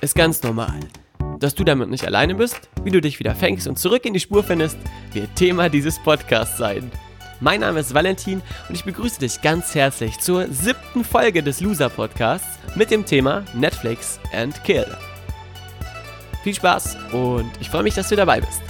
ist ganz normal. Dass du damit nicht alleine bist, wie du dich wieder fängst und zurück in die Spur findest, wird Thema dieses Podcasts sein. Mein Name ist Valentin und ich begrüße dich ganz herzlich zur siebten Folge des Loser Podcasts mit dem Thema Netflix and Kill. Viel Spaß und ich freue mich, dass du dabei bist.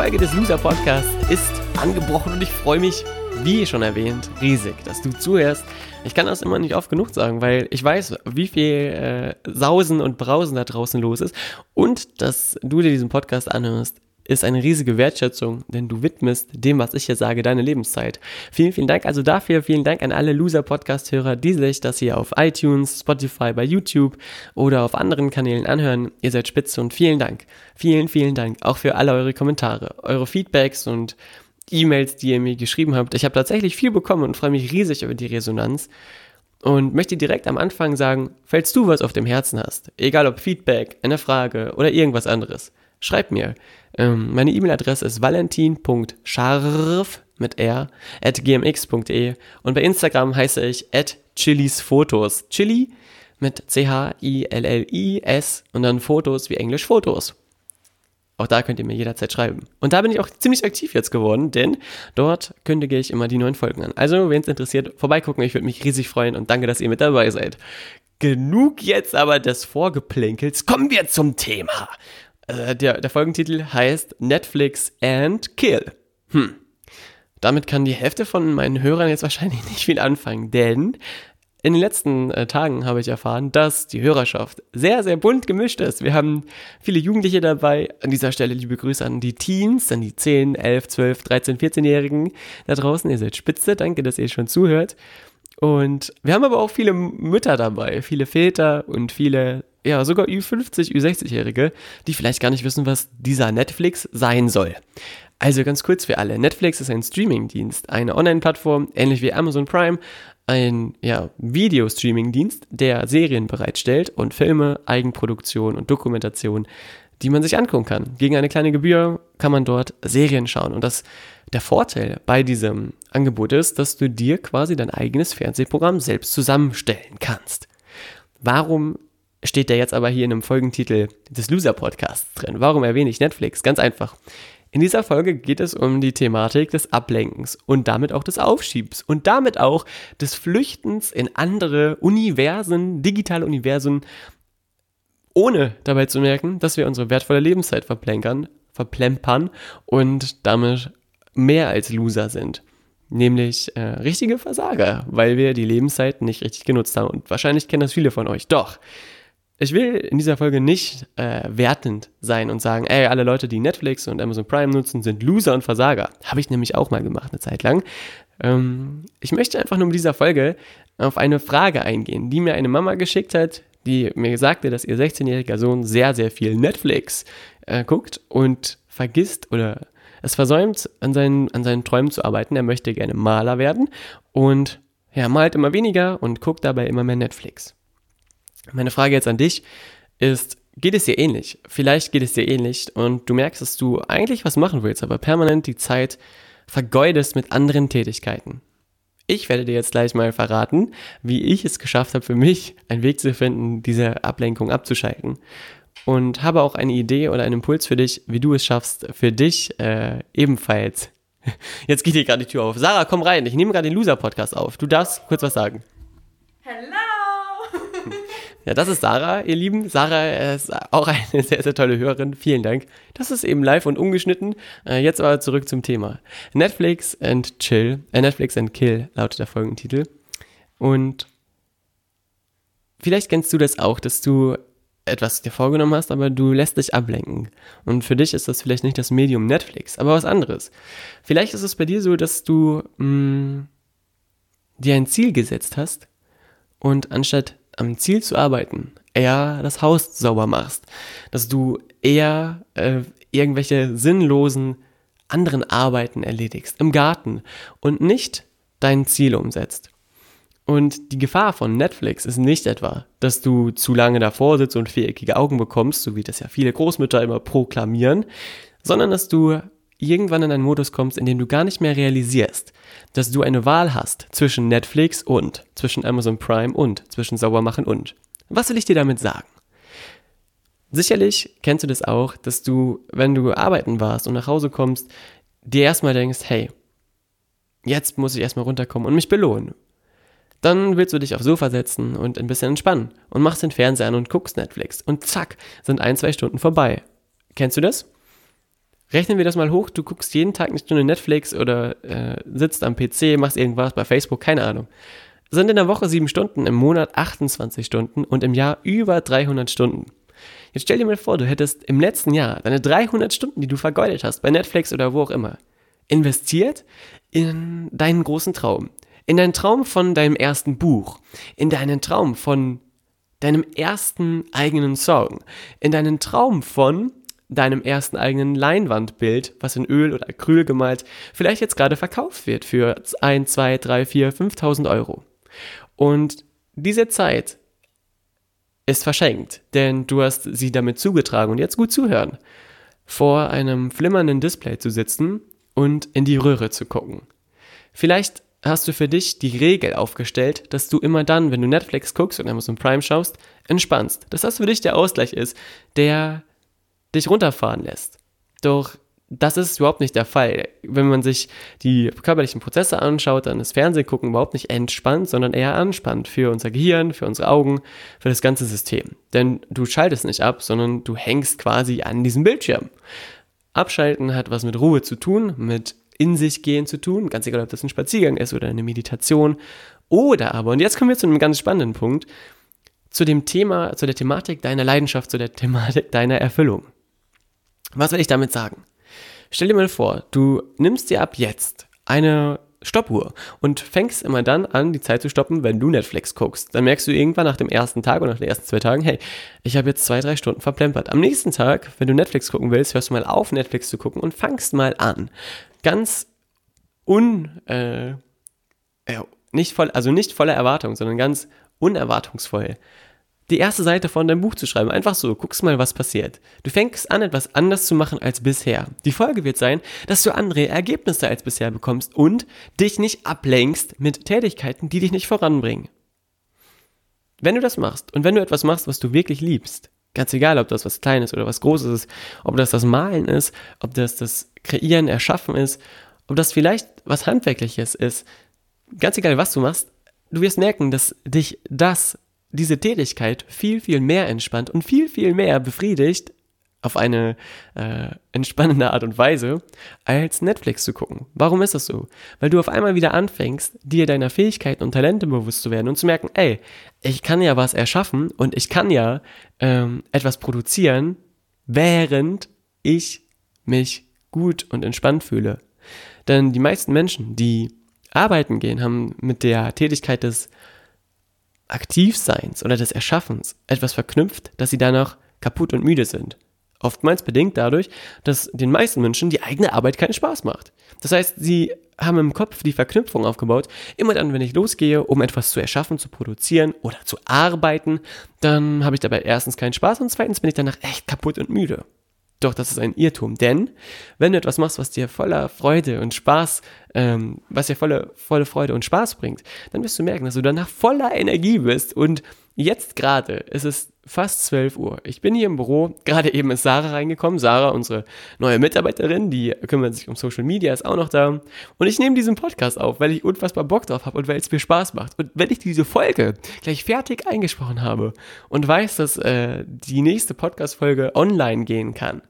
Folge des Loser Podcasts ist angebrochen und ich freue mich, wie schon erwähnt, riesig, dass du zuhörst. Ich kann das immer nicht oft genug sagen, weil ich weiß, wie viel äh, Sausen und Brausen da draußen los ist und dass du dir diesen Podcast anhörst, ist eine riesige Wertschätzung, denn du widmest dem, was ich hier sage, deine Lebenszeit. Vielen, vielen Dank also dafür. Vielen Dank an alle Loser-Podcast-Hörer, die sich das hier auf iTunes, Spotify, bei YouTube oder auf anderen Kanälen anhören. Ihr seid spitze und vielen Dank. Vielen, vielen Dank auch für alle eure Kommentare, eure Feedbacks und E-Mails, die ihr mir geschrieben habt. Ich habe tatsächlich viel bekommen und freue mich riesig über die Resonanz. Und möchte direkt am Anfang sagen, falls du was auf dem Herzen hast, egal ob Feedback, eine Frage oder irgendwas anderes, schreib mir. Ähm, meine E-Mail-Adresse ist valentin.scharf mit r at gmx.de und bei Instagram heiße ich at chilisfotos. Chili mit C-H-I-L-L-I-S und dann Fotos wie Englisch Fotos. Auch da könnt ihr mir jederzeit schreiben. Und da bin ich auch ziemlich aktiv jetzt geworden, denn dort kündige ich immer die neuen Folgen an. Also, wenn es interessiert, vorbeigucken. Ich würde mich riesig freuen und danke, dass ihr mit dabei seid. Genug jetzt aber des Vorgeplänkels. Kommen wir zum Thema. Äh, der, der Folgentitel heißt Netflix and Kill. Hm. Damit kann die Hälfte von meinen Hörern jetzt wahrscheinlich nicht viel anfangen, denn in den letzten äh, Tagen habe ich erfahren, dass die Hörerschaft sehr, sehr bunt gemischt ist. Wir haben viele Jugendliche dabei. An dieser Stelle liebe Grüße an die Teens, an die 10, 11, 12, 13, 14-Jährigen da draußen. Ihr seid spitze. Danke, dass ihr schon zuhört. Und wir haben aber auch viele Mütter dabei, viele Väter und viele ja, sogar Ü50, Ü60-Jährige, die vielleicht gar nicht wissen, was dieser Netflix sein soll. Also ganz kurz für alle. Netflix ist ein Streamingdienst, eine Online-Plattform, ähnlich wie Amazon Prime, ein ja, Video-Streaming-Dienst, der Serien bereitstellt und Filme, Eigenproduktion und Dokumentation, die man sich angucken kann. Gegen eine kleine Gebühr kann man dort Serien schauen. Und das, der Vorteil bei diesem Angebot ist, dass du dir quasi dein eigenes Fernsehprogramm selbst zusammenstellen kannst. Warum steht der jetzt aber hier in einem Folgentitel des Loser Podcasts drin. Warum erwähne ich Netflix? Ganz einfach. In dieser Folge geht es um die Thematik des Ablenkens und damit auch des Aufschiebs und damit auch des Flüchtens in andere Universen, digitale Universen, ohne dabei zu merken, dass wir unsere wertvolle Lebenszeit verplänkern, verplempern und damit mehr als Loser sind. Nämlich äh, richtige Versager, weil wir die Lebenszeit nicht richtig genutzt haben. Und wahrscheinlich kennen das viele von euch. Doch, ich will in dieser Folge nicht äh, wertend sein und sagen, ey, alle Leute, die Netflix und Amazon Prime nutzen, sind Loser und Versager. Habe ich nämlich auch mal gemacht, eine Zeit lang. Ähm, ich möchte einfach nur mit dieser Folge auf eine Frage eingehen, die mir eine Mama geschickt hat, die mir sagte, dass ihr 16-jähriger Sohn sehr, sehr viel Netflix äh, guckt und vergisst oder es versäumt, an seinen, an seinen Träumen zu arbeiten. Er möchte gerne Maler werden und ja, malt immer weniger und guckt dabei immer mehr Netflix. Meine Frage jetzt an dich ist, geht es dir ähnlich? Vielleicht geht es dir ähnlich und du merkst, dass du eigentlich was machen willst, aber permanent die Zeit vergeudest mit anderen Tätigkeiten. Ich werde dir jetzt gleich mal verraten, wie ich es geschafft habe, für mich einen Weg zu finden, diese Ablenkung abzuschalten. Und habe auch eine Idee oder einen Impuls für dich, wie du es schaffst, für dich äh, ebenfalls. Jetzt geht hier gerade die Tür auf. Sarah, komm rein. Ich nehme gerade den Loser-Podcast auf. Du darfst kurz was sagen. Hello! Ja, das ist Sarah, ihr Lieben. Sarah ist auch eine sehr, sehr tolle Hörerin. Vielen Dank. Das ist eben live und ungeschnitten. Äh, jetzt aber zurück zum Thema. Netflix and Chill, äh, Netflix and Kill lautet der Folgentitel. Und vielleicht kennst du das auch, dass du etwas dir vorgenommen hast, aber du lässt dich ablenken. Und für dich ist das vielleicht nicht das Medium Netflix, aber was anderes. Vielleicht ist es bei dir so, dass du mh, mm, dir ein Ziel gesetzt hast und anstatt am Ziel zu arbeiten, eher das Haus sauber machst. Dass du eher äh, irgendwelche sinnlosen anderen Arbeiten erledigst im Garten und nicht dein Ziel umsetzt. Und die Gefahr von Netflix ist nicht etwa, dass du zu lange davor sitzt und viereckige Augen bekommst, so wie das ja viele Großmütter immer proklamieren, sondern dass du irgendwann in einen Modus kommst, in dem du gar nicht mehr realisierst, dass du eine Wahl hast zwischen Netflix und, zwischen Amazon Prime und, zwischen Saubermachen und. Was will ich dir damit sagen? Sicherlich kennst du das auch, dass du, wenn du arbeiten warst und nach Hause kommst, dir erstmal denkst, hey, jetzt muss ich erstmal runterkommen und mich belohnen. Dann willst du dich aufs Sofa setzen und ein bisschen entspannen und machst den Fernseher an und guckst Netflix und zack, sind ein, zwei Stunden vorbei. Kennst du das? Rechnen wir das mal hoch, du guckst jeden Tag eine Stunde Netflix oder äh, sitzt am PC, machst irgendwas bei Facebook, keine Ahnung. Sind in der Woche sieben Stunden, im Monat 28 Stunden und im Jahr über 300 Stunden. Jetzt stell dir mal vor, du hättest im letzten Jahr deine 300 Stunden, die du vergeudet hast, bei Netflix oder wo auch immer, investiert in deinen großen Traum. In deinen Traum von deinem ersten Buch. In deinen Traum von deinem ersten eigenen Song. In deinen Traum von deinem ersten eigenen Leinwandbild, was in Öl oder Acryl gemalt, vielleicht jetzt gerade verkauft wird für 1, 2, 3, 4, 5.000 Euro. Und diese Zeit ist verschenkt, denn du hast sie damit zugetragen und jetzt gut zuhören, vor einem flimmernden Display zu sitzen und in die Röhre zu gucken. Vielleicht hast du für dich die Regel aufgestellt, dass du immer dann, wenn du Netflix guckst und Amazon Prime schaust, entspannst. Dass das für dich der Ausgleich ist, der dich runterfahren lässt. Doch das ist überhaupt nicht der Fall. Wenn man sich die körperlichen Prozesse anschaut, dann ist Fernsehgucken überhaupt nicht entspannt, sondern eher anspannt für unser Gehirn, für unsere Augen, für das ganze System. Denn du schaltest nicht ab, sondern du hängst quasi an diesem Bildschirm. Abschalten hat was mit Ruhe zu tun, mit in sich gehen zu tun, ganz egal, ob das ein Spaziergang ist oder eine Meditation. Oder aber, und jetzt kommen wir zu einem ganz spannenden Punkt, zu dem Thema, zu der Thematik deiner Leidenschaft, zu der Thematik deiner Erfüllung. Was will ich damit sagen? Stell dir mal vor, du nimmst dir ab jetzt eine Stoppuhr und fängst immer dann an, die Zeit zu stoppen, wenn du Netflix guckst. Dann merkst du irgendwann nach dem ersten Tag oder nach den ersten zwei Tagen, hey, ich habe jetzt zwei, drei Stunden verplempert. Am nächsten Tag, wenn du Netflix gucken willst, hörst du mal auf, Netflix zu gucken und fangst mal an. Ganz un, äh, äh, nicht voll, also nicht voller Erwartung, sondern ganz unerwartungsvoll die erste Seite von deinem Buch zu schreiben. Einfach so, guckst mal, was passiert. Du fängst an, etwas anders zu machen als bisher. Die Folge wird sein, dass du andere Ergebnisse als bisher bekommst und dich nicht ablenkst mit Tätigkeiten, die dich nicht voranbringen. Wenn du das machst und wenn du etwas machst, was du wirklich liebst, ganz egal, ob das was Kleines oder was Großes ist, ob das das Malen ist, ob das das Kreieren, Erschaffen ist, ob das vielleicht was Handwerkliches ist, ganz egal, was du machst, du wirst merken, dass dich das diese Tätigkeit viel, viel mehr entspannt und viel, viel mehr befriedigt auf eine äh, entspannende Art und Weise, als Netflix zu gucken. Warum ist das so? Weil du auf einmal wieder anfängst, dir deiner Fähigkeiten und Talente bewusst zu werden und zu merken, ey, ich kann ja was erschaffen und ich kann ja ähm, etwas produzieren, während ich mich gut und entspannt fühle. Denn die meisten Menschen, die arbeiten gehen, haben mit der Tätigkeit des Aktivseins oder des Erschaffens etwas verknüpft, dass sie danach kaputt und müde sind. Oftmals bedingt dadurch, dass den meisten Menschen die eigene Arbeit keinen Spaß macht. Das heißt, sie haben im Kopf die Verknüpfung aufgebaut, immer dann, wenn ich losgehe, um etwas zu erschaffen, zu produzieren oder zu arbeiten, dann habe ich dabei erstens keinen Spaß und zweitens bin ich danach echt kaputt und müde. Doch das ist ein Irrtum, denn wenn du etwas machst, was dir voller Freude und Spaß, ähm, was dir volle, volle Freude und Spaß bringt, dann wirst du merken, dass du danach voller Energie bist und Jetzt gerade ist es fast 12 Uhr. Ich bin hier im Büro. Gerade eben ist Sarah reingekommen. Sarah, unsere neue Mitarbeiterin, die kümmert sich um Social Media, ist auch noch da. Und ich nehme diesen Podcast auf, weil ich unfassbar Bock drauf habe und weil es mir Spaß macht. Und wenn ich diese Folge gleich fertig eingesprochen habe und weiß, dass äh, die nächste Podcast-Folge online gehen kann,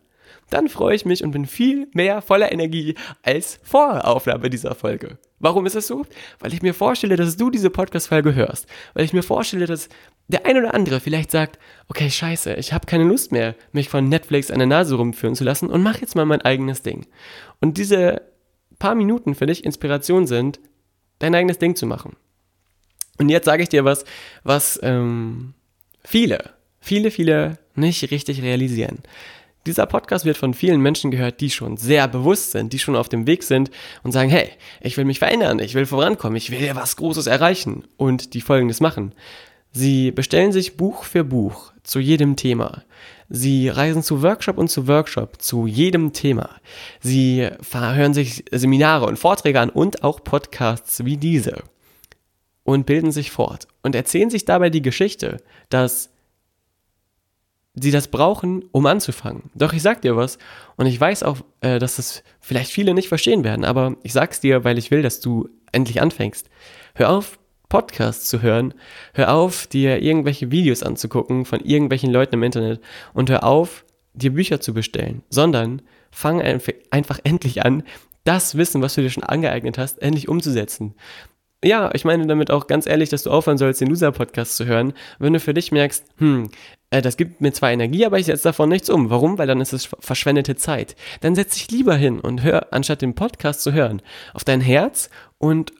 dann freue ich mich und bin viel mehr voller Energie als vor Aufnahme dieser Folge. Warum ist es so? Weil ich mir vorstelle, dass du diese Podcast-Folge hörst. Weil ich mir vorstelle, dass der ein oder andere vielleicht sagt, okay, scheiße, ich habe keine Lust mehr, mich von Netflix an der Nase rumführen zu lassen und mach jetzt mal mein eigenes Ding. Und diese paar Minuten für dich Inspiration sind, dein eigenes Ding zu machen. Und jetzt sage ich dir was, was ähm, viele, viele, viele nicht richtig realisieren. Dieser Podcast wird von vielen Menschen gehört, die schon sehr bewusst sind, die schon auf dem Weg sind und sagen, hey, ich will mich verändern, ich will vorankommen, ich will was Großes erreichen und die Folgendes machen. Sie bestellen sich Buch für Buch zu jedem Thema. Sie reisen zu Workshop und zu Workshop zu jedem Thema. Sie hören sich Seminare und Vorträge an und auch Podcasts wie diese und bilden sich fort und erzählen sich dabei die Geschichte, dass sie das brauchen, um anzufangen. Doch ich sag dir was und ich weiß auch, äh, dass das vielleicht viele nicht verstehen werden, aber ich sag's dir, weil ich will, dass du endlich anfängst. Hör auf, Podcasts zu hören, hör auf, dir irgendwelche Videos anzugucken von irgendwelchen Leuten im Internet. Und hör auf, dir Bücher zu bestellen, sondern fang einfach endlich an, das Wissen, was du dir schon angeeignet hast, endlich umzusetzen. Ja, ich meine damit auch ganz ehrlich, dass du aufhören sollst, den Loser-Podcast zu hören, wenn du für dich merkst, hm, äh, das gibt mir zwar Energie, aber ich setze davon nichts um. Warum? Weil dann ist es verschwendete Zeit. Dann setz dich lieber hin und hör, anstatt den Podcast zu hören, auf dein Herz und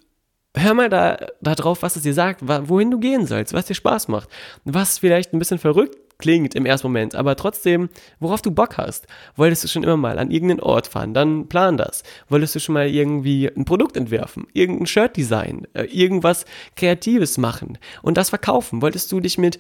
hör mal da, da drauf, was es dir sagt, wohin du gehen sollst, was dir Spaß macht, was vielleicht ein bisschen verrückt klingt im ersten Moment, aber trotzdem, worauf du Bock hast. Wolltest du schon immer mal an irgendeinen Ort fahren, dann plan das. Wolltest du schon mal irgendwie ein Produkt entwerfen, irgendein Shirt design, äh, irgendwas Kreatives machen und das verkaufen? Wolltest du dich mit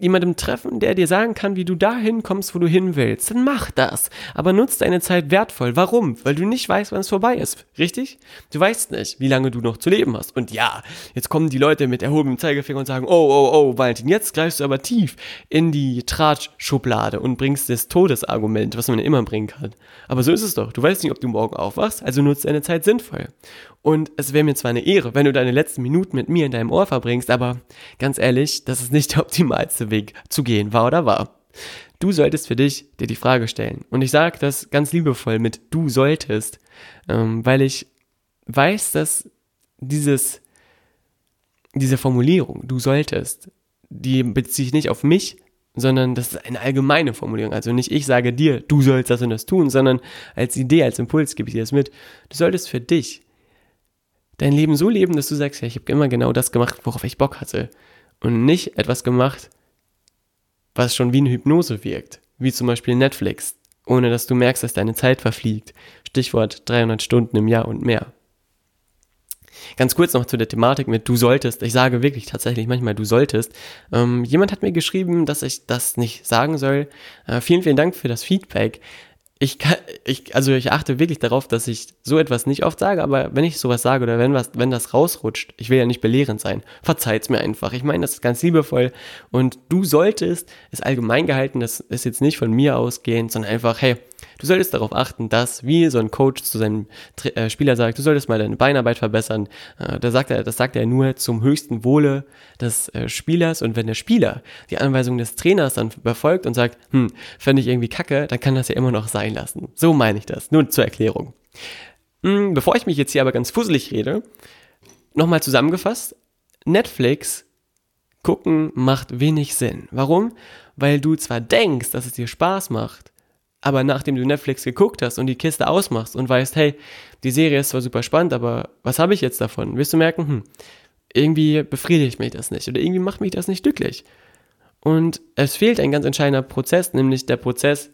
jemandem treffen, der dir sagen kann, wie du dahin kommst, wo du hin willst, dann mach das. Aber nutz deine Zeit wertvoll. Warum? Weil du nicht weißt, wann es vorbei ist. Richtig? Du weißt nicht, wie lange du noch zu leben hast. Und ja, jetzt kommen die Leute mit erhobenem Zeigefinger und sagen, oh, oh, oh, Valentin, jetzt greifst du aber tief in die Tratschschublade und bringst das Todesargument, was man immer bringen kann. Aber so ist es doch. Du weißt nicht, ob du morgen aufwachst, also nutzt deine Zeit sinnvoll. Und es wäre mir zwar eine Ehre, wenn du deine letzten Minuten mit mir in deinem Ohr verbringst, aber ganz ehrlich, das ist nicht der optimalste Weg zu gehen, war oder war. Du solltest für dich dir die Frage stellen. Und ich sage das ganz liebevoll mit du solltest, ähm, weil ich weiß, dass dieses, diese Formulierung, du solltest, die bezieht sich nicht auf mich, sondern das ist eine allgemeine Formulierung. Also nicht ich sage dir, du sollst das und das tun, sondern als Idee, als Impuls gebe ich dir das mit. Du solltest für dich dein Leben so leben, dass du sagst, ja, ich habe immer genau das gemacht, worauf ich Bock hatte. Und nicht etwas gemacht, was schon wie eine Hypnose wirkt. Wie zum Beispiel Netflix, ohne dass du merkst, dass deine Zeit verfliegt. Stichwort 300 Stunden im Jahr und mehr. Ganz kurz noch zu der Thematik mit du solltest. Ich sage wirklich tatsächlich manchmal du solltest. Ähm, jemand hat mir geschrieben, dass ich das nicht sagen soll. Äh, vielen, vielen Dank für das Feedback ich kann, ich, also ich achte wirklich darauf, dass ich so etwas nicht oft sage, aber wenn ich sowas sage oder wenn was, wenn das rausrutscht, ich will ja nicht belehrend sein, verzeiht's mir einfach. Ich meine, das ist ganz liebevoll und du solltest, ist allgemein gehalten, das ist jetzt nicht von mir ausgehend, sondern einfach, hey, Du solltest darauf achten, dass, wie so ein Coach zu seinem äh, Spieler sagt, du solltest mal deine Beinarbeit verbessern. Äh, da sagt er, das sagt er nur zum höchsten Wohle des äh, Spielers. Und wenn der Spieler die Anweisung des Trainers dann befolgt und sagt, hm, fände ich irgendwie kacke, dann kann das ja immer noch sein lassen. So meine ich das. Nur zur Erklärung. Hm, bevor ich mich jetzt hier aber ganz fusselig rede, nochmal zusammengefasst. Netflix gucken macht wenig Sinn. Warum? Weil du zwar denkst, dass es dir Spaß macht, aber nachdem du Netflix geguckt hast und die Kiste ausmachst und weißt, hey, die Serie ist zwar super spannend, aber was habe ich jetzt davon? Wirst du merken, hm, irgendwie befriedigt mich das nicht oder irgendwie macht mich das nicht glücklich. Und es fehlt ein ganz entscheidender Prozess, nämlich der Prozess,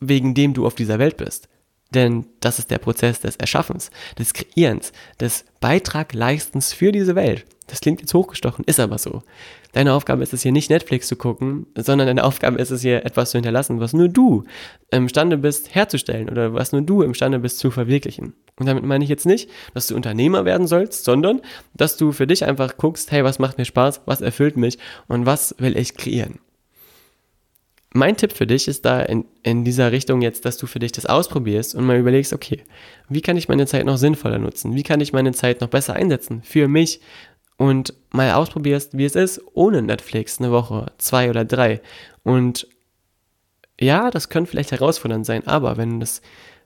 wegen dem du auf dieser Welt bist. Denn das ist der Prozess des Erschaffens, des Kreierens, des Beitragleistens für diese Welt. Das klingt jetzt hochgestochen, ist aber so. Deine Aufgabe ist es hier nicht Netflix zu gucken, sondern deine Aufgabe ist es hier etwas zu hinterlassen, was nur du imstande bist herzustellen oder was nur du imstande bist zu verwirklichen. Und damit meine ich jetzt nicht, dass du Unternehmer werden sollst, sondern dass du für dich einfach guckst, hey, was macht mir Spaß, was erfüllt mich und was will ich kreieren. Mein Tipp für dich ist da in, in dieser Richtung jetzt, dass du für dich das ausprobierst und mal überlegst, okay, wie kann ich meine Zeit noch sinnvoller nutzen? Wie kann ich meine Zeit noch besser einsetzen für mich, und mal ausprobierst, wie es ist, ohne Netflix eine Woche, zwei oder drei. Und ja, das könnte vielleicht herausfordernd sein, aber wenn du das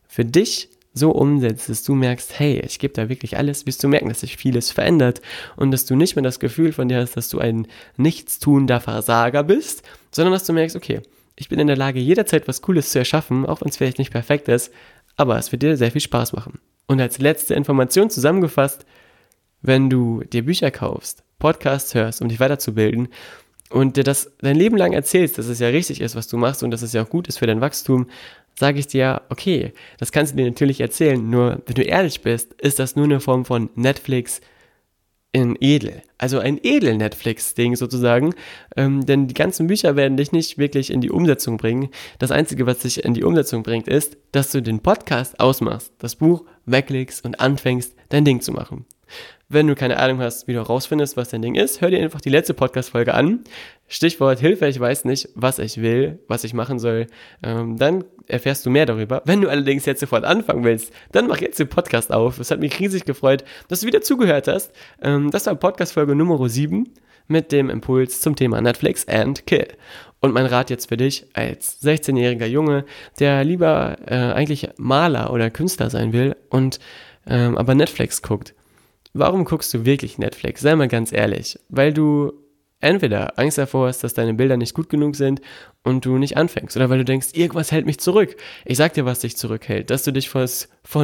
für dich so umsetzt, dass du merkst, hey, ich gebe da wirklich alles, wirst du merken, dass sich vieles verändert und dass du nicht mehr das Gefühl von dir hast, dass du ein nichtstuender Versager bist, sondern dass du merkst, okay, ich bin in der Lage, jederzeit was Cooles zu erschaffen, auch wenn es vielleicht nicht perfekt ist, aber es wird dir sehr viel Spaß machen. Und als letzte Information zusammengefasst, wenn du dir Bücher kaufst, Podcasts hörst, um dich weiterzubilden und dir das dein Leben lang erzählst, dass es ja richtig ist, was du machst und dass es ja auch gut ist für dein Wachstum, sage ich dir, okay, das kannst du dir natürlich erzählen, nur wenn du ehrlich bist, ist das nur eine Form von Netflix in edel. Also ein edel Netflix-Ding sozusagen, ähm, denn die ganzen Bücher werden dich nicht wirklich in die Umsetzung bringen. Das Einzige, was dich in die Umsetzung bringt, ist, dass du den Podcast ausmachst, das Buch weglegst und anfängst, dein Ding zu machen. Wenn du keine Ahnung hast, wie du herausfindest, was dein Ding ist, hör dir einfach die letzte Podcast-Folge an. Stichwort Hilfe, ich weiß nicht, was ich will, was ich machen soll. Ähm, dann erfährst du mehr darüber. Wenn du allerdings jetzt sofort anfangen willst, dann mach jetzt den Podcast auf. Es hat mich riesig gefreut, dass du wieder zugehört hast. Ähm, das war Podcast-Folge Nummer 7 mit dem Impuls zum Thema Netflix and Kill. Und mein Rat jetzt für dich als 16-jähriger Junge, der lieber äh, eigentlich Maler oder Künstler sein will und ähm, aber Netflix guckt Warum guckst du wirklich Netflix? Sei mal ganz ehrlich. Weil du entweder Angst davor hast, dass deine Bilder nicht gut genug sind und du nicht anfängst. Oder weil du denkst, irgendwas hält mich zurück. Ich sag dir, was dich zurückhält. Dass du dich vor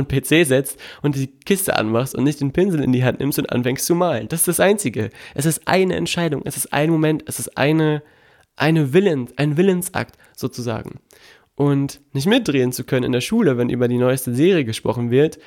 den PC setzt und die Kiste anmachst und nicht den Pinsel in die Hand nimmst und anfängst zu malen. Das ist das Einzige. Es ist eine Entscheidung. Es ist ein Moment. Es ist eine, eine Willen, ein Willensakt sozusagen. Und nicht mitdrehen zu können in der Schule, wenn über die neueste Serie gesprochen wird,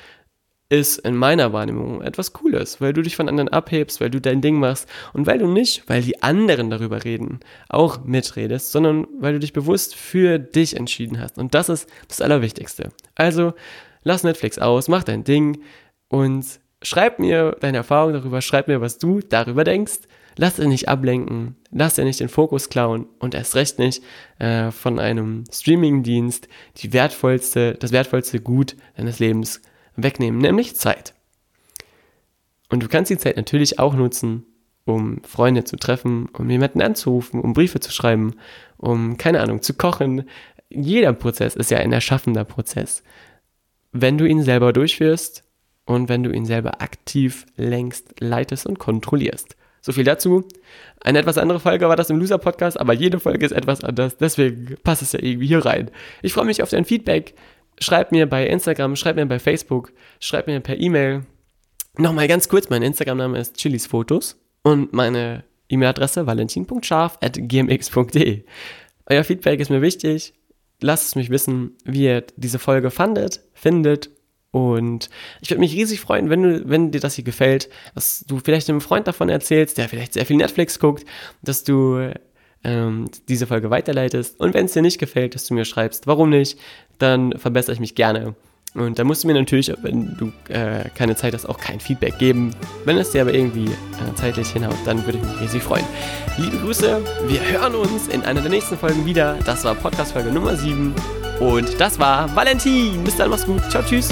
ist in meiner Wahrnehmung etwas Cooles, weil du dich von anderen abhebst, weil du dein Ding machst und weil du nicht, weil die anderen darüber reden, auch mitredest, sondern weil du dich bewusst für dich entschieden hast. Und das ist das Allerwichtigste. Also lass Netflix aus, mach dein Ding und schreib mir deine Erfahrung darüber, schreib mir, was du darüber denkst. Lass dich nicht ablenken, lass dir nicht den Fokus klauen und erst recht nicht äh, von einem Streamingdienst die wertvollste, das wertvollste Gut deines Lebens wegnehmen, nämlich Zeit. Und du kannst die Zeit natürlich auch nutzen, um Freunde zu treffen, um jemanden anzurufen, um Briefe zu schreiben, um, keine Ahnung, zu kochen. Jeder Prozess ist ja ein erschaffender Prozess. Wenn du ihn selber durchführst und wenn du ihn selber aktiv lenkst, leitest und kontrollierst. So viel dazu. Eine etwas andere Folge war das im Loser Podcast, aber jede Folge ist etwas anders, deswegen passt es ja irgendwie hier rein. Ich freue mich auf dein Feedback. Schreib mir bei Instagram, schreib mir bei Facebook, schreib mir per E-Mail. Nochmal ganz kurz, mein Instagram-Name ist chilisfotos und meine E-Mail-Adresse valentin.scharf.gmx.de. Euer Feedback ist mir wichtig. Lasst es mich wissen, wie ihr diese Folge fandet, findet. Und ich würde mich riesig freuen, wenn, du, wenn dir das hier gefällt, dass du vielleicht einem Freund davon erzählst, der vielleicht sehr viel Netflix guckt, dass du ähm, diese Folge weiterleitest. Und wenn es dir nicht gefällt, dass du mir schreibst, warum nicht, dann verbessere ich mich gerne. Und da musst du mir natürlich, wenn du äh, keine Zeit hast, auch kein Feedback geben. Wenn es dir aber irgendwie äh, zeitlich hinhaut, dann würde ich mich riesig freuen. Liebe Grüße, wir hören uns in einer der nächsten Folgen wieder. Das war Podcast-Folge Nummer 7. Und das war Valentin. Bis dann, mach's gut. Ciao, tschüss.